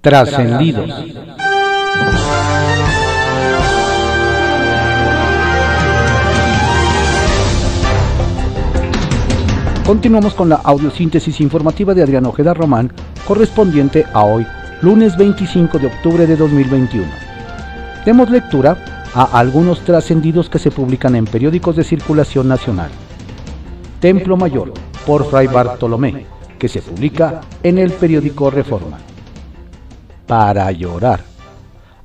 Trascendidos. Continuamos con la audiosíntesis informativa de Adrián Ojeda Román, correspondiente a hoy, lunes 25 de octubre de 2021. Demos lectura a algunos trascendidos que se publican en periódicos de circulación nacional. Templo Mayor, por Fray Bartolomé, que se publica en el periódico Reforma. Para llorar.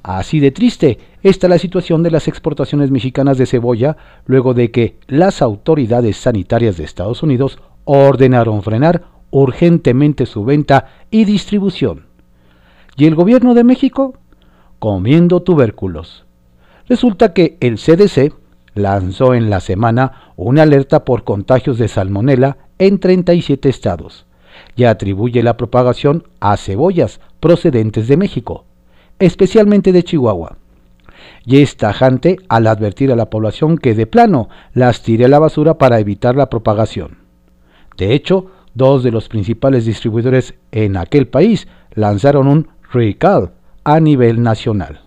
Así de triste está la situación de las exportaciones mexicanas de cebolla luego de que las autoridades sanitarias de Estados Unidos ordenaron frenar urgentemente su venta y distribución. ¿Y el gobierno de México? Comiendo tubérculos. Resulta que el CDC lanzó en la semana una alerta por contagios de salmonela en 37 estados y atribuye la propagación a cebollas procedentes de México, especialmente de Chihuahua. Y es tajante al advertir a la población que de plano las tire a la basura para evitar la propagación. De hecho, dos de los principales distribuidores en aquel país lanzaron un recall a nivel nacional.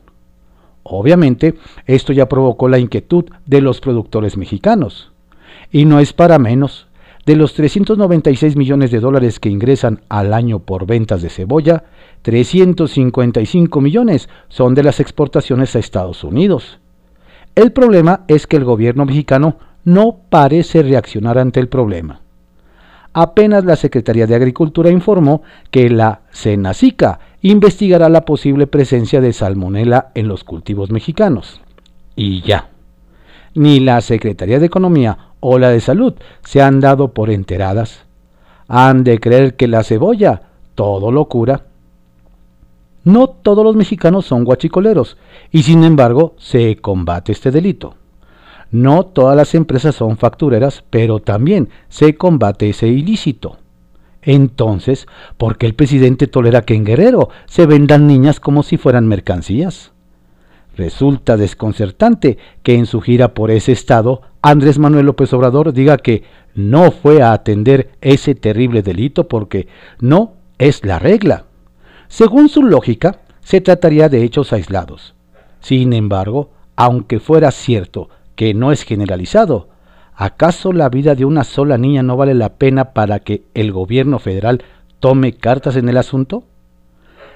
Obviamente, esto ya provocó la inquietud de los productores mexicanos. Y no es para menos. De los 396 millones de dólares que ingresan al año por ventas de cebolla, 355 millones son de las exportaciones a Estados Unidos. El problema es que el gobierno mexicano no parece reaccionar ante el problema. Apenas la Secretaría de Agricultura informó que la Senacica investigará la posible presencia de salmonela en los cultivos mexicanos. Y ya. Ni la Secretaría de Economía o la de Salud se han dado por enteradas. Han de creer que la cebolla todo lo cura. No todos los mexicanos son guachicoleros y sin embargo se combate este delito. No todas las empresas son factureras, pero también se combate ese ilícito. Entonces, ¿por qué el presidente tolera que en Guerrero se vendan niñas como si fueran mercancías? Resulta desconcertante que en su gira por ese estado Andrés Manuel López Obrador diga que no fue a atender ese terrible delito porque no es la regla. Según su lógica, se trataría de hechos aislados. Sin embargo, aunque fuera cierto que no es generalizado, ¿Acaso la vida de una sola niña no vale la pena para que el gobierno federal tome cartas en el asunto?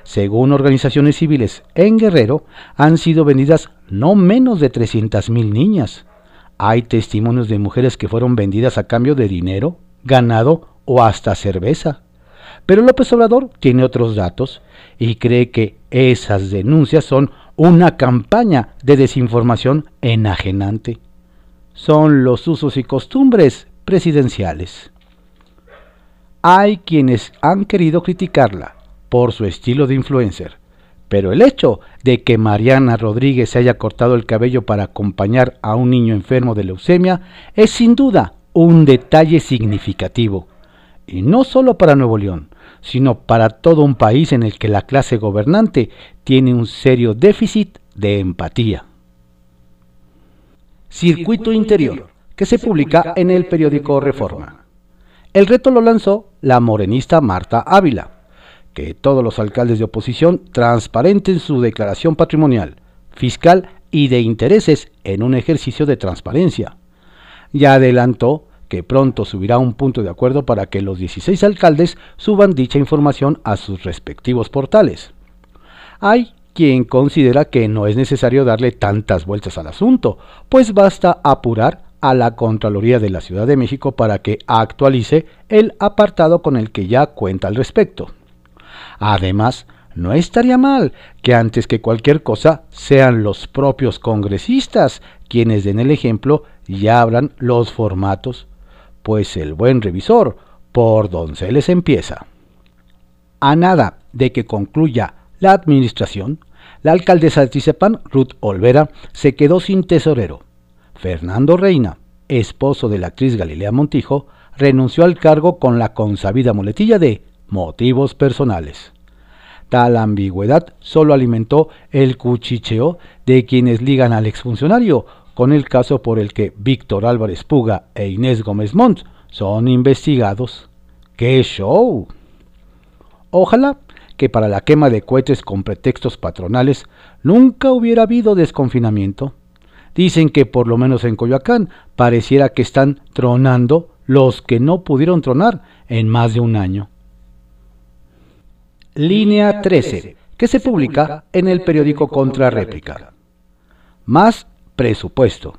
Según organizaciones civiles en Guerrero, han sido vendidas no menos de 300.000 niñas. Hay testimonios de mujeres que fueron vendidas a cambio de dinero, ganado o hasta cerveza. Pero López Obrador tiene otros datos y cree que esas denuncias son una campaña de desinformación enajenante son los usos y costumbres presidenciales. Hay quienes han querido criticarla por su estilo de influencer, pero el hecho de que Mariana Rodríguez se haya cortado el cabello para acompañar a un niño enfermo de leucemia es sin duda un detalle significativo, y no solo para Nuevo León, sino para todo un país en el que la clase gobernante tiene un serio déficit de empatía. Circuito Interior, que se publica en el periódico Reforma. El reto lo lanzó la morenista Marta Ávila, que todos los alcaldes de oposición transparenten su declaración patrimonial, fiscal y de intereses en un ejercicio de transparencia. Ya adelantó que pronto subirá un punto de acuerdo para que los 16 alcaldes suban dicha información a sus respectivos portales. Hay quien considera que no es necesario darle tantas vueltas al asunto, pues basta apurar a la Contraloría de la Ciudad de México para que actualice el apartado con el que ya cuenta al respecto. Además, no estaría mal que antes que cualquier cosa sean los propios congresistas quienes den el ejemplo y abran los formatos, pues el buen revisor por donde se empieza. A nada de que concluya la administración, la alcaldesa de Tizepan, Ruth Olvera, se quedó sin tesorero. Fernando Reina, esposo de la actriz Galilea Montijo, renunció al cargo con la consabida muletilla de motivos personales. Tal ambigüedad solo alimentó el cuchicheo de quienes ligan al exfuncionario con el caso por el que Víctor Álvarez Puga e Inés Gómez Montt son investigados. ¡Qué show! Ojalá que para la quema de cohetes con pretextos patronales nunca hubiera habido desconfinamiento. Dicen que por lo menos en Coyoacán pareciera que están tronando los que no pudieron tronar en más de un año. Línea 13, que se publica en el periódico Contrarréplica. Más presupuesto.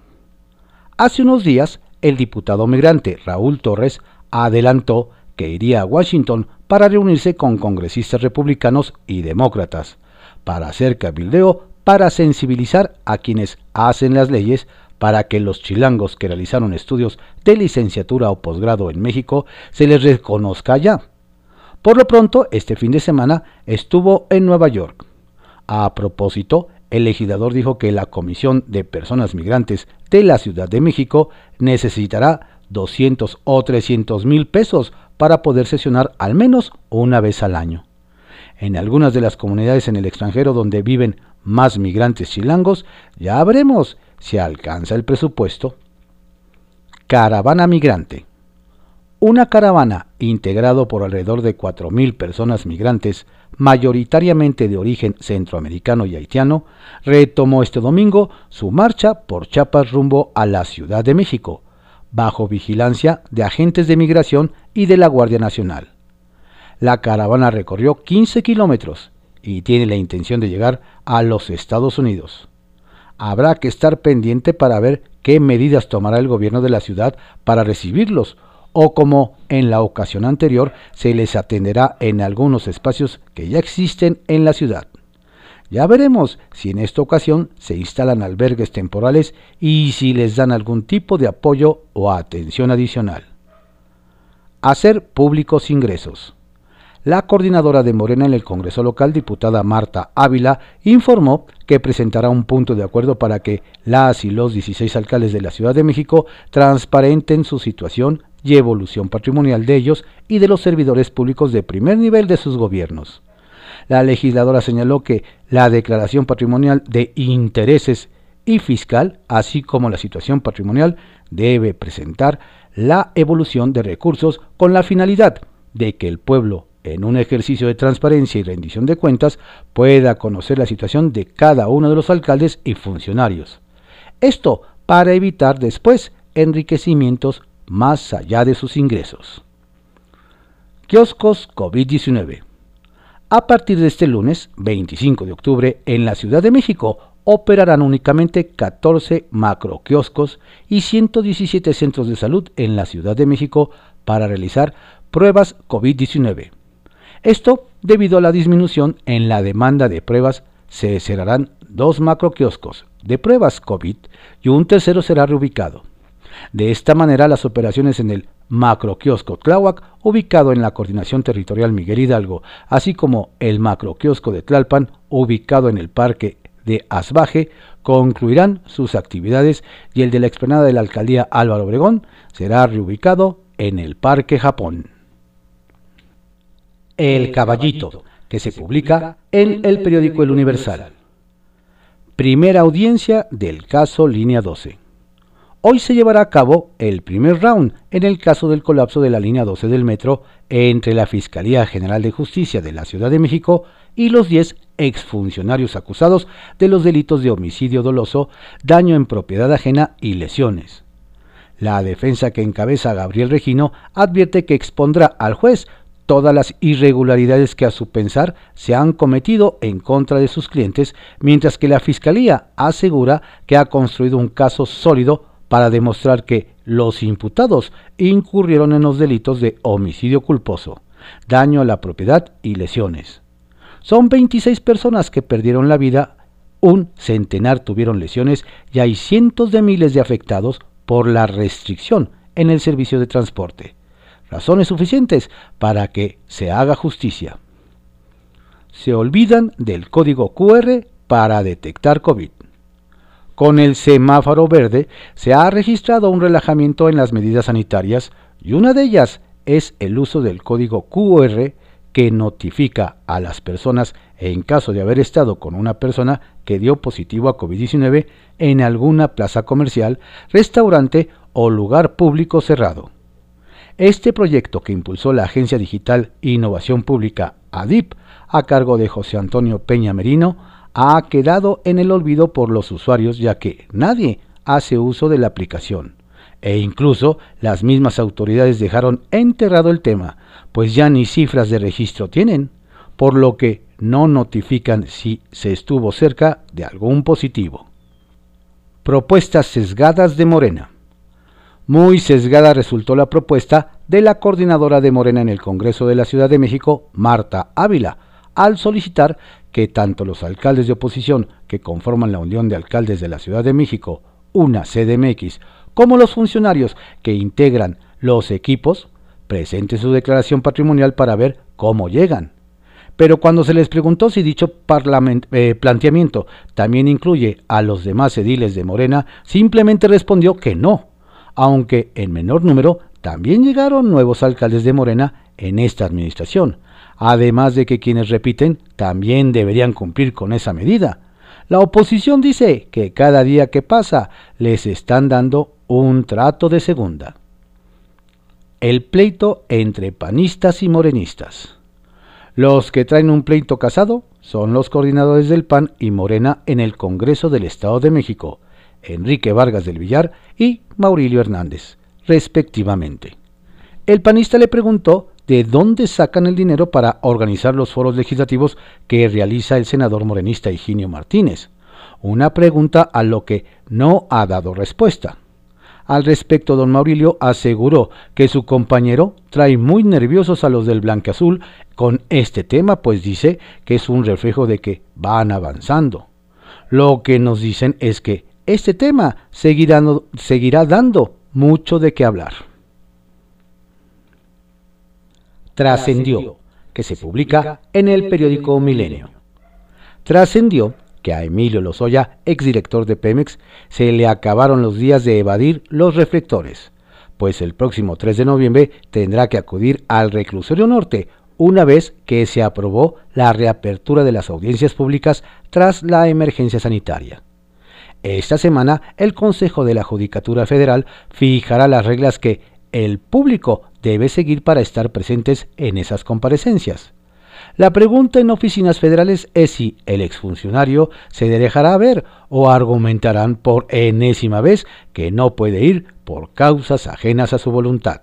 Hace unos días, el diputado migrante Raúl Torres adelantó que iría a Washington para reunirse con congresistas republicanos y demócratas, para hacer cabildeo para sensibilizar a quienes hacen las leyes para que los chilangos que realizaron estudios de licenciatura o posgrado en México se les reconozca ya. Por lo pronto, este fin de semana estuvo en Nueva York. A propósito, el legislador dijo que la Comisión de Personas Migrantes de la Ciudad de México necesitará 200 o 300 mil pesos para poder sesionar al menos una vez al año. En algunas de las comunidades en el extranjero donde viven más migrantes chilangos, ya veremos si alcanza el presupuesto. Caravana migrante. Una caravana integrado por alrededor de 4.000 personas migrantes, mayoritariamente de origen centroamericano y haitiano, retomó este domingo su marcha por Chiapas rumbo a la Ciudad de México, bajo vigilancia de agentes de migración y de la Guardia Nacional. La caravana recorrió 15 kilómetros y tiene la intención de llegar a los Estados Unidos. Habrá que estar pendiente para ver qué medidas tomará el gobierno de la ciudad para recibirlos o como en la ocasión anterior se les atenderá en algunos espacios que ya existen en la ciudad. Ya veremos si en esta ocasión se instalan albergues temporales y si les dan algún tipo de apoyo o atención adicional. Hacer públicos ingresos. La coordinadora de Morena en el Congreso local, diputada Marta Ávila, informó que presentará un punto de acuerdo para que las y los 16 alcaldes de la Ciudad de México transparenten su situación y evolución patrimonial de ellos y de los servidores públicos de primer nivel de sus gobiernos. La legisladora señaló que la declaración patrimonial de intereses y fiscal, así como la situación patrimonial, debe presentar la evolución de recursos con la finalidad de que el pueblo en un ejercicio de transparencia y rendición de cuentas, pueda conocer la situación de cada uno de los alcaldes y funcionarios. Esto para evitar después enriquecimientos más allá de sus ingresos. Kioscos COVID-19. A partir de este lunes, 25 de octubre, en la Ciudad de México operarán únicamente 14 macroquioscos y 117 centros de salud en la Ciudad de México para realizar pruebas COVID-19. Esto debido a la disminución en la demanda de pruebas, se cerrarán dos macroquioscos de pruebas COVID y un tercero será reubicado. De esta manera, las operaciones en el macroquiosco Tláhuac, ubicado en la Coordinación Territorial Miguel Hidalgo, así como el macroquiosco de Tlalpan, ubicado en el Parque de Asbaje, concluirán sus actividades y el de la explanada de la Alcaldía Álvaro Obregón será reubicado en el Parque Japón. El Caballito, que se publica en el periódico El Universal. Primera audiencia del caso Línea 12. Hoy se llevará a cabo el primer round en el caso del colapso de la línea 12 del metro entre la Fiscalía General de Justicia de la Ciudad de México y los 10 exfuncionarios acusados de los delitos de homicidio doloso, daño en propiedad ajena y lesiones. La defensa que encabeza Gabriel Regino advierte que expondrá al juez todas las irregularidades que a su pensar se han cometido en contra de sus clientes, mientras que la Fiscalía asegura que ha construido un caso sólido para demostrar que los imputados incurrieron en los delitos de homicidio culposo, daño a la propiedad y lesiones. Son 26 personas que perdieron la vida, un centenar tuvieron lesiones y hay cientos de miles de afectados por la restricción en el servicio de transporte razones suficientes para que se haga justicia. Se olvidan del código QR para detectar COVID. Con el semáforo verde se ha registrado un relajamiento en las medidas sanitarias y una de ellas es el uso del código QR que notifica a las personas en caso de haber estado con una persona que dio positivo a COVID-19 en alguna plaza comercial, restaurante o lugar público cerrado. Este proyecto que impulsó la Agencia Digital Innovación Pública ADIP, a cargo de José Antonio Peña Merino, ha quedado en el olvido por los usuarios ya que nadie hace uso de la aplicación. E incluso las mismas autoridades dejaron enterrado el tema, pues ya ni cifras de registro tienen, por lo que no notifican si se estuvo cerca de algún positivo. Propuestas sesgadas de Morena. Muy sesgada resultó la propuesta de la coordinadora de Morena en el Congreso de la Ciudad de México, Marta Ávila, al solicitar que tanto los alcaldes de oposición que conforman la Unión de Alcaldes de la Ciudad de México, una CDMX, como los funcionarios que integran los equipos, presenten su declaración patrimonial para ver cómo llegan. Pero cuando se les preguntó si dicho eh, planteamiento también incluye a los demás ediles de Morena, simplemente respondió que no, aunque en menor número también llegaron nuevos alcaldes de Morena en esta administración, además de que quienes repiten también deberían cumplir con esa medida. La oposición dice que cada día que pasa les están dando un trato de segunda. El pleito entre panistas y morenistas. Los que traen un pleito casado son los coordinadores del PAN y Morena en el Congreso del Estado de México, Enrique Vargas del Villar y Maurilio Hernández, respectivamente. El panista le preguntó de dónde sacan el dinero para organizar los foros legislativos que realiza el senador morenista Higinio Martínez. Una pregunta a lo que no ha dado respuesta. Al respecto, don Maurilio aseguró que su compañero trae muy nerviosos a los del Blanqueazul con este tema, pues dice que es un reflejo de que van avanzando. Lo que nos dicen es que este tema seguirá, seguirá dando mucho de qué hablar. trascendió, que se publica en el periódico Milenio. Trascendió que a Emilio Lozoya, exdirector de Pemex, se le acabaron los días de evadir los reflectores, pues el próximo 3 de noviembre tendrá que acudir al reclusorio norte una vez que se aprobó la reapertura de las audiencias públicas tras la emergencia sanitaria. Esta semana, el Consejo de la Judicatura Federal fijará las reglas que el público debe seguir para estar presentes en esas comparecencias. La pregunta en oficinas federales es si el exfuncionario se dejará ver o argumentarán por enésima vez que no puede ir por causas ajenas a su voluntad.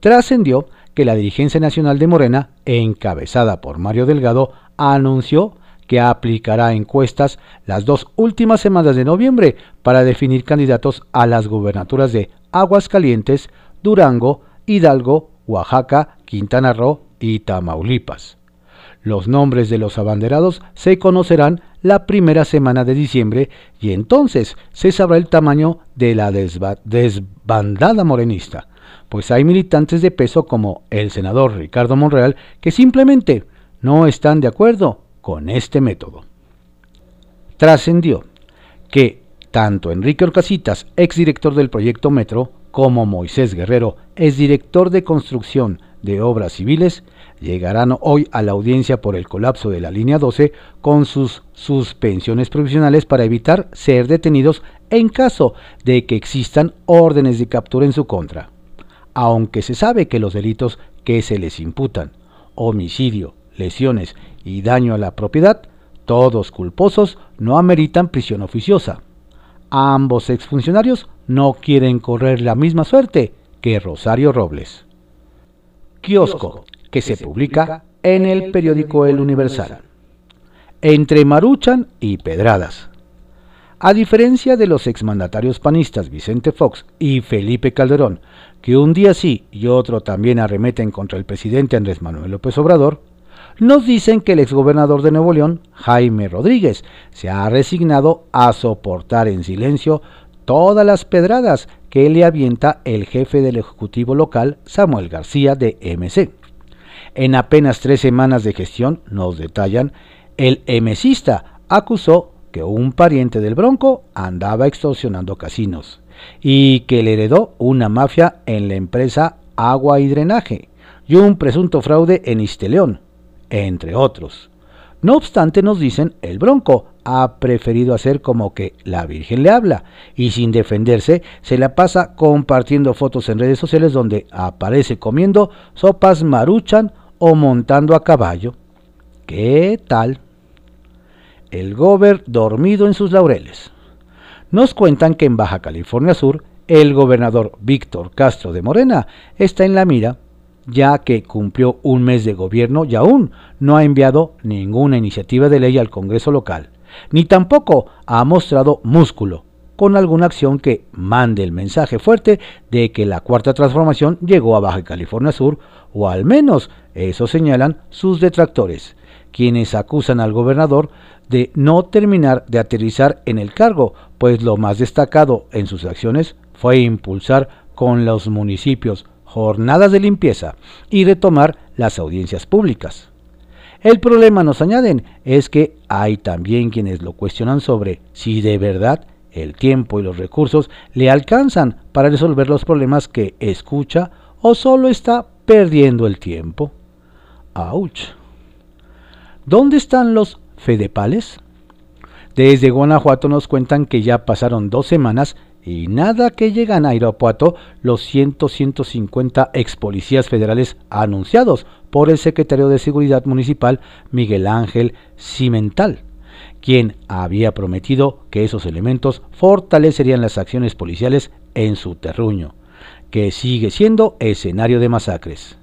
Trascendió que la dirigencia nacional de Morena, encabezada por Mario Delgado, anunció que aplicará encuestas las dos últimas semanas de noviembre para definir candidatos a las gubernaturas de Aguascalientes, Durango, Hidalgo, Oaxaca, Quintana Roo y Tamaulipas. Los nombres de los abanderados se conocerán la primera semana de diciembre y entonces se sabrá el tamaño de la desbandada morenista, pues hay militantes de peso como el senador Ricardo Monreal que simplemente no están de acuerdo con este método. Trascendió que tanto Enrique Orcasitas, exdirector del proyecto Metro, como Moisés Guerrero, exdirector de construcción de obras civiles, llegarán hoy a la audiencia por el colapso de la línea 12 con sus suspensiones provisionales para evitar ser detenidos en caso de que existan órdenes de captura en su contra. Aunque se sabe que los delitos que se les imputan, homicidio, lesiones y daño a la propiedad, todos culposos, no ameritan prisión oficiosa. Ambos exfuncionarios no quieren correr la misma suerte que Rosario Robles. Kiosco, que se publica en el periódico El Universal. Entre Maruchan y Pedradas. A diferencia de los exmandatarios panistas Vicente Fox y Felipe Calderón, que un día sí y otro también arremeten contra el presidente Andrés Manuel López Obrador, nos dicen que el exgobernador de Nuevo León, Jaime Rodríguez, se ha resignado a soportar en silencio todas las pedradas que le avienta el jefe del Ejecutivo local, Samuel García de MC. En apenas tres semanas de gestión, nos detallan, el MCista acusó que un pariente del Bronco andaba extorsionando casinos y que le heredó una mafia en la empresa Agua y Drenaje y un presunto fraude en Isteleón, entre otros. No obstante, nos dicen, el Bronco ha preferido hacer como que la Virgen le habla y sin defenderse se la pasa compartiendo fotos en redes sociales donde aparece comiendo sopas maruchan o montando a caballo. ¿Qué tal? El gober dormido en sus laureles. Nos cuentan que en Baja California Sur el gobernador Víctor Castro de Morena está en la mira, ya que cumplió un mes de gobierno y aún no ha enviado ninguna iniciativa de ley al Congreso local, ni tampoco ha mostrado músculo con alguna acción que mande el mensaje fuerte de que la cuarta transformación llegó a Baja California Sur, o al menos eso señalan sus detractores, quienes acusan al gobernador de no terminar de aterrizar en el cargo, pues lo más destacado en sus acciones fue impulsar con los municipios jornadas de limpieza y retomar las audiencias públicas. El problema, nos añaden, es que hay también quienes lo cuestionan sobre si de verdad el tiempo y los recursos le alcanzan para resolver los problemas que escucha o solo está perdiendo el tiempo. ¡Auch! ¿Dónde están los fedepales? Desde Guanajuato nos cuentan que ya pasaron dos semanas y nada que llegan a Irapuato los 100-150 ex policías federales anunciados por el secretario de Seguridad Municipal Miguel Ángel Cimental, quien había prometido que esos elementos fortalecerían las acciones policiales en su terruño, que sigue siendo escenario de masacres.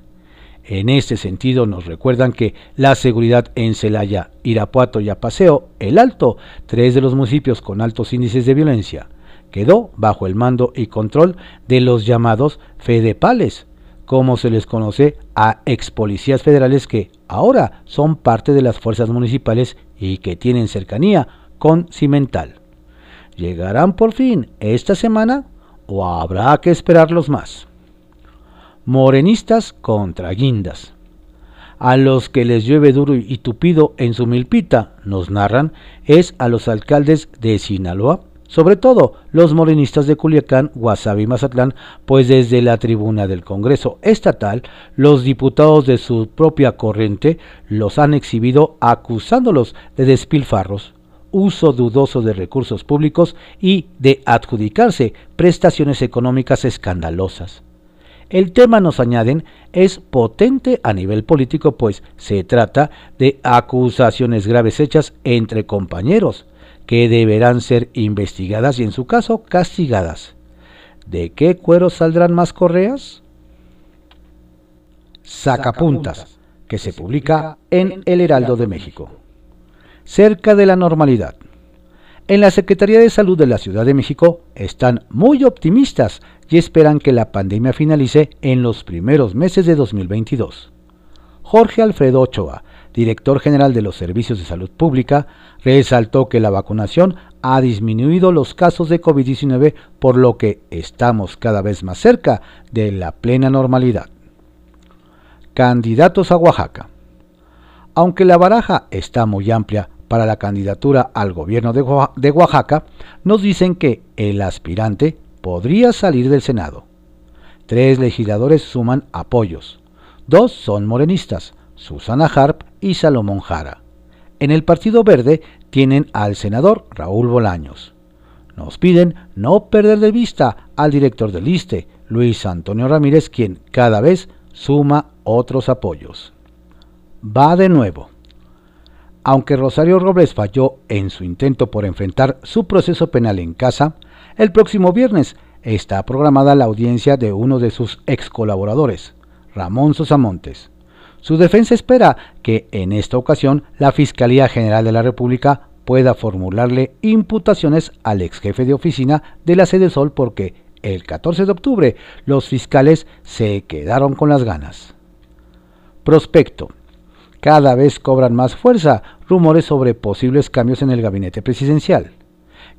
En este sentido nos recuerdan que la seguridad en Celaya, Irapuato y Apaseo, El Alto, tres de los municipios con altos índices de violencia, quedó bajo el mando y control de los llamados fedepales, como se les conoce a ex policías federales que ahora son parte de las fuerzas municipales y que tienen cercanía con Cimental. ¿Llegarán por fin esta semana o habrá que esperarlos más? Morenistas contra guindas. A los que les llueve duro y tupido en su milpita, nos narran, es a los alcaldes de Sinaloa, sobre todo los morenistas de Culiacán, Guasave y Mazatlán, pues desde la tribuna del Congreso estatal, los diputados de su propia corriente los han exhibido acusándolos de despilfarros, uso dudoso de recursos públicos y de adjudicarse prestaciones económicas escandalosas. El tema, nos añaden, es potente a nivel político, pues se trata de acusaciones graves hechas entre compañeros, que deberán ser investigadas y en su caso castigadas. ¿De qué cuero saldrán más correas? Sacapuntas, que se publica en El Heraldo de México. Cerca de la normalidad. En la Secretaría de Salud de la Ciudad de México están muy optimistas y esperan que la pandemia finalice en los primeros meses de 2022. Jorge Alfredo Ochoa, director general de los Servicios de Salud Pública, resaltó que la vacunación ha disminuido los casos de COVID-19, por lo que estamos cada vez más cerca de la plena normalidad. Candidatos a Oaxaca. Aunque la baraja está muy amplia para la candidatura al gobierno de Oaxaca, nos dicen que el aspirante podría salir del Senado. Tres legisladores suman apoyos. Dos son morenistas, Susana Harp y Salomón Jara. En el Partido Verde tienen al senador Raúl Bolaños. Nos piden no perder de vista al director del ISTE, Luis Antonio Ramírez, quien cada vez suma otros apoyos. Va de nuevo. Aunque Rosario Robles falló en su intento por enfrentar su proceso penal en casa, el próximo viernes está programada la audiencia de uno de sus ex colaboradores, Ramón Sosamontes. Su defensa espera que en esta ocasión la Fiscalía General de la República pueda formularle imputaciones al ex jefe de oficina de la sede Sol porque el 14 de octubre los fiscales se quedaron con las ganas. Prospecto. Cada vez cobran más fuerza rumores sobre posibles cambios en el gabinete presidencial.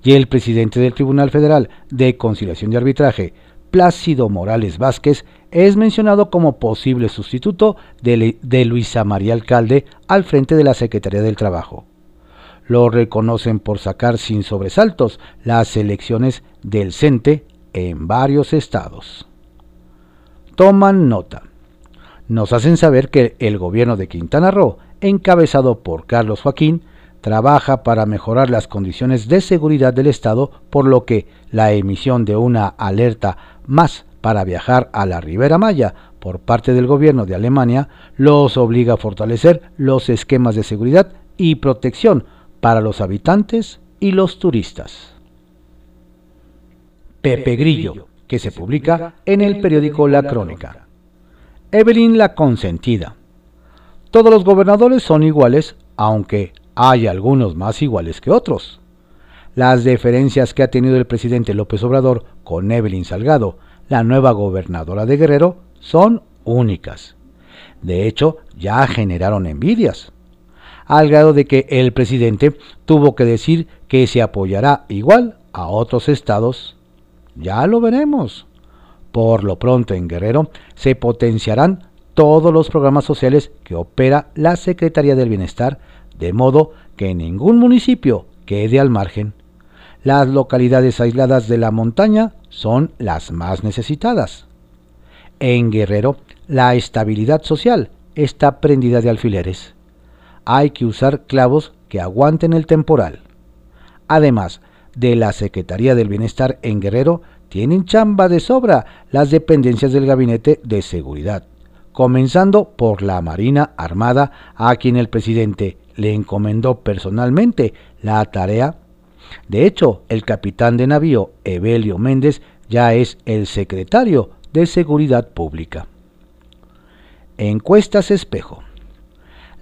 Y el presidente del Tribunal Federal de Conciliación y Arbitraje, Plácido Morales Vázquez, es mencionado como posible sustituto de, Luisa María Alcalde al frente de la Secretaría del Trabajo. Lo reconocen por sacar sin sobresaltos las elecciones del CENTE en varios estados. Toman nota. Nos hacen saber que el gobierno de Quintana Roo, encabezado por Carlos Joaquín, trabaja para mejorar las condiciones de seguridad del Estado, por lo que la emisión de una alerta más para viajar a la Ribera Maya por parte del gobierno de Alemania los obliga a fortalecer los esquemas de seguridad y protección para los habitantes y los turistas. Pepe Grillo, que se publica en el periódico La Crónica. Evelyn la Consentida. Todos los gobernadores son iguales, aunque hay algunos más iguales que otros. Las diferencias que ha tenido el presidente López Obrador con Evelyn Salgado, la nueva gobernadora de Guerrero, son únicas. De hecho, ya generaron envidias, al grado de que el presidente tuvo que decir que se apoyará igual a otros estados. Ya lo veremos. Por lo pronto en Guerrero se potenciarán todos los programas sociales que opera la Secretaría del Bienestar, de modo que ningún municipio quede al margen. Las localidades aisladas de la montaña son las más necesitadas. En Guerrero, la estabilidad social está prendida de alfileres. Hay que usar clavos que aguanten el temporal. Además de la Secretaría del Bienestar en Guerrero, tienen chamba de sobra las dependencias del Gabinete de Seguridad, comenzando por la Marina Armada, a quien el presidente le encomendó personalmente la tarea. De hecho, el capitán de navío, Evelio Méndez, ya es el secretario de Seguridad Pública. Encuestas espejo.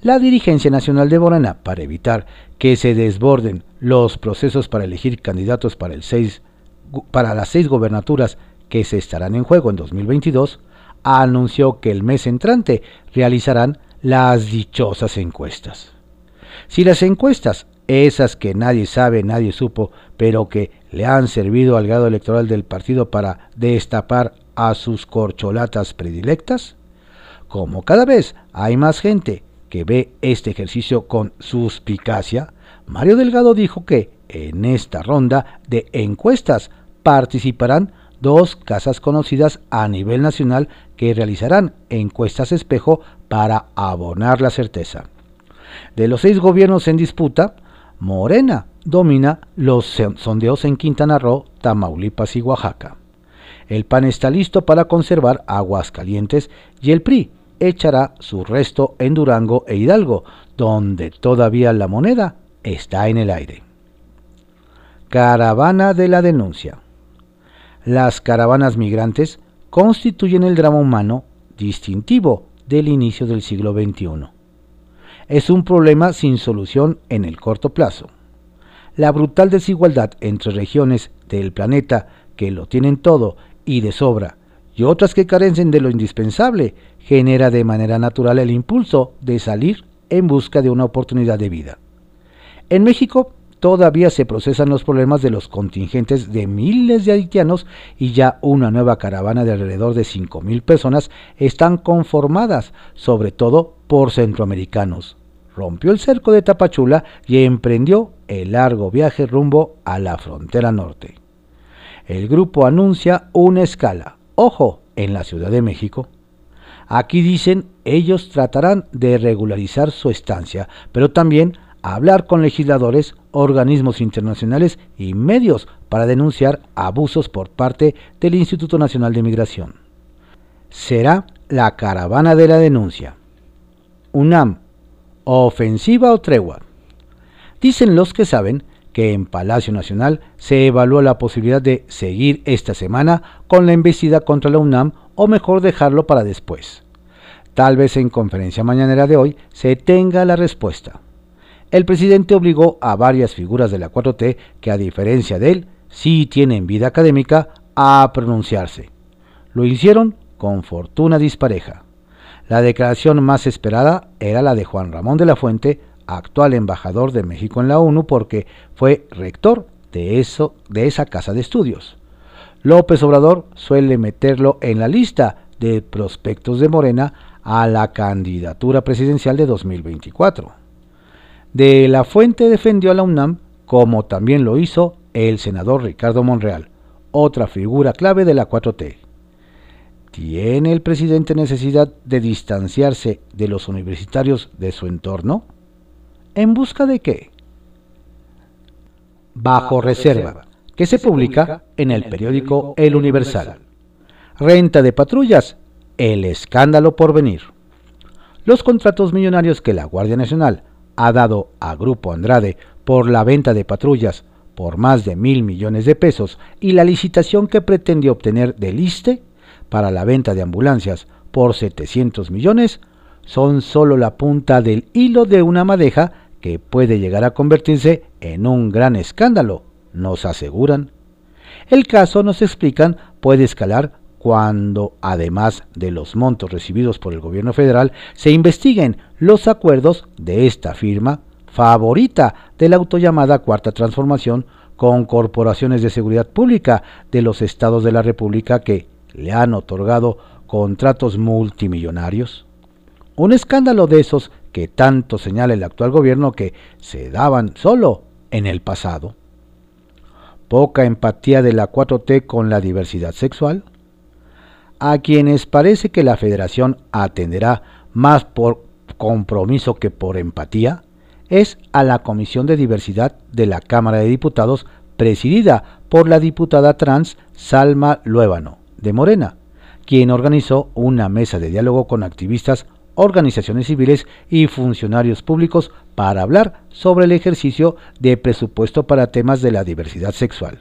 La dirigencia nacional de Morena, para evitar que se desborden los procesos para elegir candidatos para, el para las seis gobernaturas que se estarán en juego en 2022, anunció que el mes entrante realizarán las dichosas encuestas. Si las encuestas, esas que nadie sabe, nadie supo, pero que le han servido al grado electoral del partido para destapar a sus corcholatas predilectas, como cada vez hay más gente que ve este ejercicio con suspicacia, Mario Delgado dijo que en esta ronda de encuestas participarán dos casas conocidas a nivel nacional que realizarán encuestas espejo para abonar la certeza. De los seis gobiernos en disputa, Morena domina los sondeos en Quintana Roo, Tamaulipas y Oaxaca. El PAN está listo para conservar aguas calientes y el PRI echará su resto en Durango e Hidalgo, donde todavía la moneda está en el aire. Caravana de la denuncia. Las caravanas migrantes constituyen el drama humano distintivo del inicio del siglo XXI. Es un problema sin solución en el corto plazo. La brutal desigualdad entre regiones del planeta que lo tienen todo y de sobra y otras que carecen de lo indispensable genera de manera natural el impulso de salir en busca de una oportunidad de vida. En México todavía se procesan los problemas de los contingentes de miles de haitianos y ya una nueva caravana de alrededor de 5.000 personas están conformadas, sobre todo por centroamericanos. Rompió el cerco de Tapachula y emprendió el largo viaje rumbo a la frontera norte. El grupo anuncia una escala, ojo, en la Ciudad de México. Aquí dicen, ellos tratarán de regularizar su estancia, pero también hablar con legisladores, organismos internacionales y medios para denunciar abusos por parte del Instituto Nacional de Migración. Será la caravana de la denuncia. UNAM, ofensiva o tregua. Dicen los que saben que en Palacio Nacional se evaluó la posibilidad de seguir esta semana con la embestida contra la UNAM o mejor dejarlo para después. Tal vez en conferencia mañanera de hoy se tenga la respuesta el presidente obligó a varias figuras de la 4T que a diferencia de él, sí tienen vida académica, a pronunciarse. Lo hicieron con fortuna dispareja. La declaración más esperada era la de Juan Ramón de la Fuente, actual embajador de México en la ONU, porque fue rector de, eso, de esa casa de estudios. López Obrador suele meterlo en la lista de prospectos de Morena a la candidatura presidencial de 2024. De la Fuente defendió a la UNAM, como también lo hizo el senador Ricardo Monreal, otra figura clave de la 4T. ¿Tiene el presidente necesidad de distanciarse de los universitarios de su entorno? ¿En busca de qué? Bajo reserva, que se publica en el periódico El Universal. Renta de patrullas el escándalo por venir. Los contratos millonarios que la Guardia Nacional ha dado a Grupo Andrade por la venta de patrullas por más de mil millones de pesos y la licitación que pretende obtener del ISTE para la venta de ambulancias por 700 millones son solo la punta del hilo de una madeja que puede llegar a convertirse en un gran escándalo, nos aseguran. El caso, nos explican, puede escalar cuando, además de los montos recibidos por el gobierno federal, se investiguen los acuerdos de esta firma favorita de la autollamada Cuarta Transformación con corporaciones de seguridad pública de los estados de la República que le han otorgado contratos multimillonarios. Un escándalo de esos que tanto señala el actual gobierno que se daban solo en el pasado. Poca empatía de la 4T con la diversidad sexual. A quienes parece que la federación atenderá más por compromiso que por empatía, es a la Comisión de Diversidad de la Cámara de Diputados presidida por la diputada trans Salma Luébano, de Morena, quien organizó una mesa de diálogo con activistas organizaciones civiles y funcionarios públicos para hablar sobre el ejercicio de presupuesto para temas de la diversidad sexual.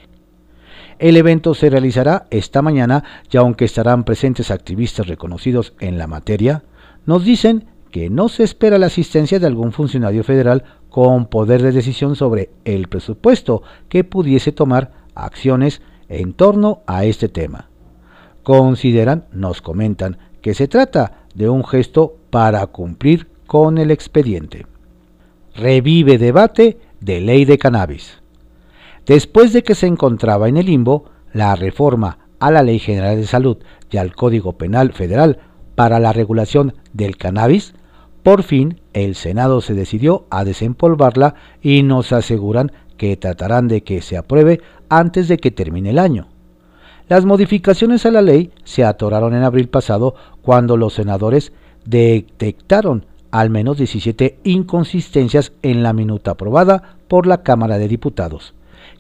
El evento se realizará esta mañana y aunque estarán presentes activistas reconocidos en la materia, nos dicen que no se espera la asistencia de algún funcionario federal con poder de decisión sobre el presupuesto que pudiese tomar acciones en torno a este tema. Consideran, nos comentan, que se trata de un gesto para cumplir con el expediente. Revive debate de ley de cannabis. Después de que se encontraba en el limbo la reforma a la Ley General de Salud y al Código Penal Federal para la regulación del cannabis, por fin el Senado se decidió a desempolvarla y nos aseguran que tratarán de que se apruebe antes de que termine el año. Las modificaciones a la ley se atoraron en abril pasado cuando los senadores detectaron al menos 17 inconsistencias en la minuta aprobada por la Cámara de Diputados,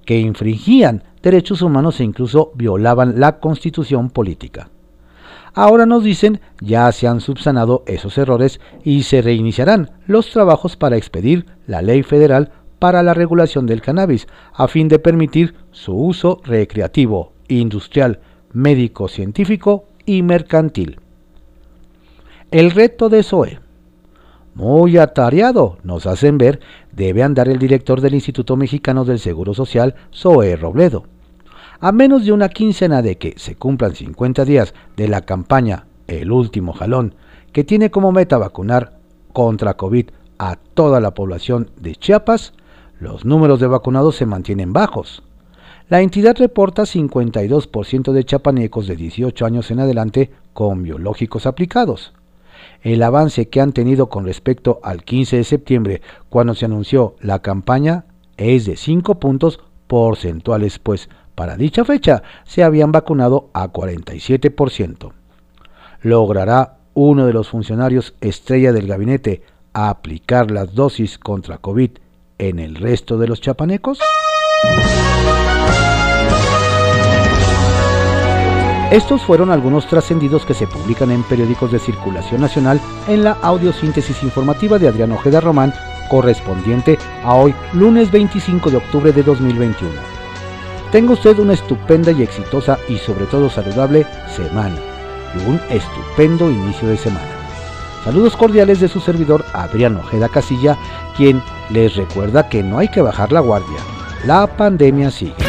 que infringían derechos humanos e incluso violaban la constitución política. Ahora nos dicen ya se han subsanado esos errores y se reiniciarán los trabajos para expedir la ley federal para la regulación del cannabis, a fin de permitir su uso recreativo, industrial, médico, científico y mercantil. El reto de SOE. Muy atareado, nos hacen ver, debe andar el director del Instituto Mexicano del Seguro Social, SOE Robledo. A menos de una quincena de que se cumplan 50 días de la campaña El último jalón, que tiene como meta vacunar contra COVID a toda la población de Chiapas, los números de vacunados se mantienen bajos. La entidad reporta 52% de chapanecos de 18 años en adelante con biológicos aplicados. El avance que han tenido con respecto al 15 de septiembre, cuando se anunció la campaña, es de 5 puntos porcentuales, pues para dicha fecha se habían vacunado a 47%. ¿Logrará uno de los funcionarios estrella del gabinete aplicar las dosis contra COVID en el resto de los chapanecos? Estos fueron algunos trascendidos que se publican en periódicos de circulación nacional en la audiosíntesis informativa de Adrián Ojeda Román, correspondiente a hoy, lunes 25 de octubre de 2021. Tenga usted una estupenda y exitosa y sobre todo saludable semana y un estupendo inicio de semana. Saludos cordiales de su servidor Adrián Ojeda Casilla, quien les recuerda que no hay que bajar la guardia. La pandemia sigue.